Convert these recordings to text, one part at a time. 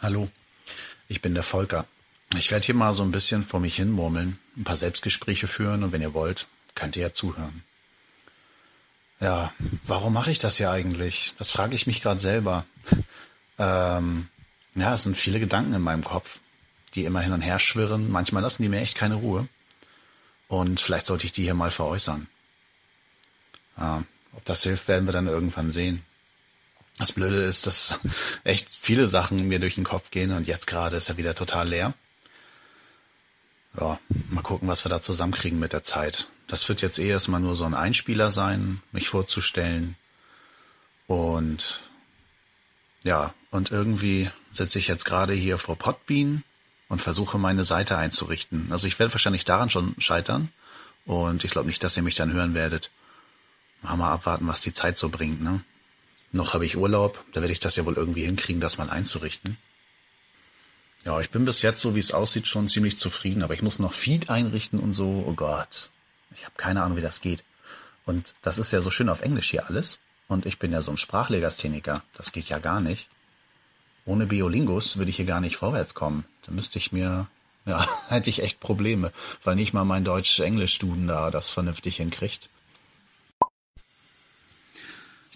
Hallo, ich bin der Volker. Ich werde hier mal so ein bisschen vor mich hin murmeln, ein paar Selbstgespräche führen und wenn ihr wollt, könnt ihr ja zuhören. Ja, warum mache ich das hier eigentlich? Das frage ich mich gerade selber. Ähm, ja, es sind viele Gedanken in meinem Kopf, die immer hin und her schwirren. Manchmal lassen die mir echt keine Ruhe. Und vielleicht sollte ich die hier mal veräußern. Ja, ob das hilft, werden wir dann irgendwann sehen. Das Blöde ist, dass echt viele Sachen mir durch den Kopf gehen und jetzt gerade ist er wieder total leer. Ja, mal gucken, was wir da zusammenkriegen mit der Zeit. Das wird jetzt eh erstmal nur so ein Einspieler sein, mich vorzustellen. Und ja, und irgendwie sitze ich jetzt gerade hier vor Podbean und versuche meine Seite einzurichten. Also ich werde wahrscheinlich daran schon scheitern. Und ich glaube nicht, dass ihr mich dann hören werdet. Mal, mal abwarten, was die Zeit so bringt, ne? Noch habe ich Urlaub, da werde ich das ja wohl irgendwie hinkriegen, das mal einzurichten. Ja, ich bin bis jetzt, so wie es aussieht, schon ziemlich zufrieden, aber ich muss noch Feed einrichten und so. Oh Gott, ich habe keine Ahnung, wie das geht. Und das ist ja so schön auf Englisch hier alles. Und ich bin ja so ein Sprachlegastheniker. Das geht ja gar nicht. Ohne Biolingus würde ich hier gar nicht vorwärts kommen. Da müsste ich mir, ja, hätte ich echt Probleme, weil nicht mal mein Deutsch-Englisch-Duden da das vernünftig hinkriegt.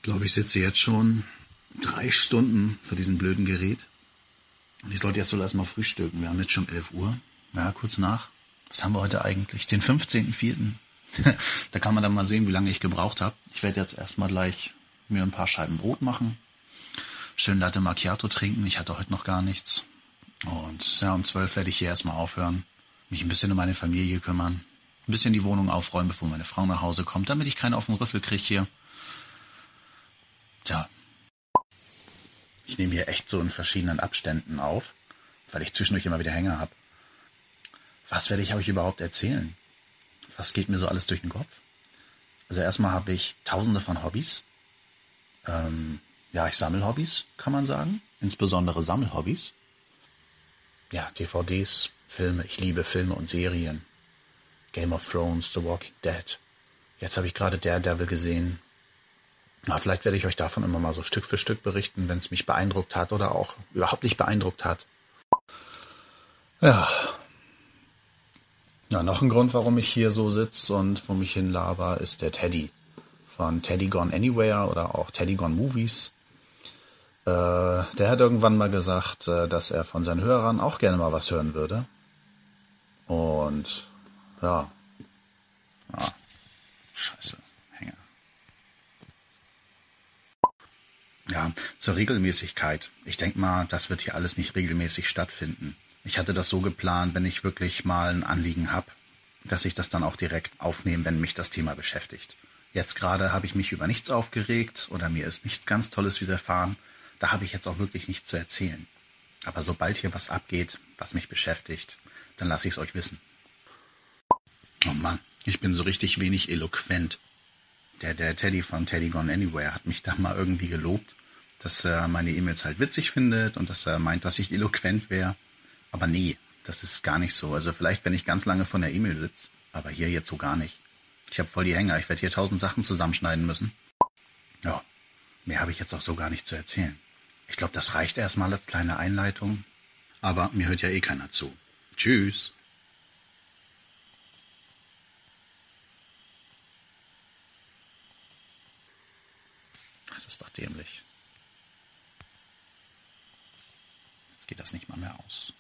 Ich glaube, ich sitze jetzt schon drei Stunden vor diesem blöden Gerät. Und ich sollte jetzt wohl erstmal frühstücken. Wir haben jetzt schon 11 Uhr. Ja, kurz nach. Was haben wir heute eigentlich? Den 15.04. da kann man dann mal sehen, wie lange ich gebraucht habe. Ich werde jetzt erstmal gleich mir ein paar Scheiben Brot machen. Schön Latte Macchiato trinken. Ich hatte heute noch gar nichts. Und ja, um 12 werde ich hier erstmal aufhören. Mich ein bisschen um meine Familie kümmern. Ein bisschen die Wohnung aufräumen, bevor meine Frau nach Hause kommt, damit ich keinen auf den Rüffel kriege hier. Tja. Ich nehme hier echt so in verschiedenen Abständen auf, weil ich zwischendurch immer wieder Hänger habe. Was werde ich euch überhaupt erzählen? Was geht mir so alles durch den Kopf? Also erstmal habe ich tausende von Hobbys. Ähm, ja, ich sammle Hobbys, kann man sagen. Insbesondere Sammelhobbys. Ja, DVDs, Filme. Ich liebe Filme und Serien. Game of Thrones, The Walking Dead. Jetzt habe ich gerade Daredevil gesehen. Na, vielleicht werde ich euch davon immer mal so Stück für Stück berichten, wenn es mich beeindruckt hat oder auch überhaupt nicht beeindruckt hat. Ja. Ja, noch ein Grund, warum ich hier so sitze und vor mich hin laber, ist der Teddy von Teddy Gone Anywhere oder auch Teddy Gone Movies. Äh, der hat irgendwann mal gesagt, äh, dass er von seinen Hörern auch gerne mal was hören würde. Und ja. Ja. Scheiße. Ja, zur Regelmäßigkeit. Ich denke mal, das wird hier alles nicht regelmäßig stattfinden. Ich hatte das so geplant, wenn ich wirklich mal ein Anliegen habe, dass ich das dann auch direkt aufnehme, wenn mich das Thema beschäftigt. Jetzt gerade habe ich mich über nichts aufgeregt oder mir ist nichts ganz Tolles widerfahren. Da habe ich jetzt auch wirklich nichts zu erzählen. Aber sobald hier was abgeht, was mich beschäftigt, dann lasse ich es euch wissen. Oh Mann, ich bin so richtig wenig eloquent. Der, der Teddy von Teddy Gone Anywhere hat mich da mal irgendwie gelobt dass er meine E-Mails halt witzig findet und dass er meint, dass ich eloquent wäre. Aber nee, das ist gar nicht so. Also vielleicht, wenn ich ganz lange von der E-Mail sitze, aber hier jetzt so gar nicht. Ich habe voll die Hänger. Ich werde hier tausend Sachen zusammenschneiden müssen. Ja, mehr habe ich jetzt auch so gar nicht zu erzählen. Ich glaube, das reicht erstmal als kleine Einleitung. Aber mir hört ja eh keiner zu. Tschüss. Das ist doch dämlich. geht das nicht mal mehr aus.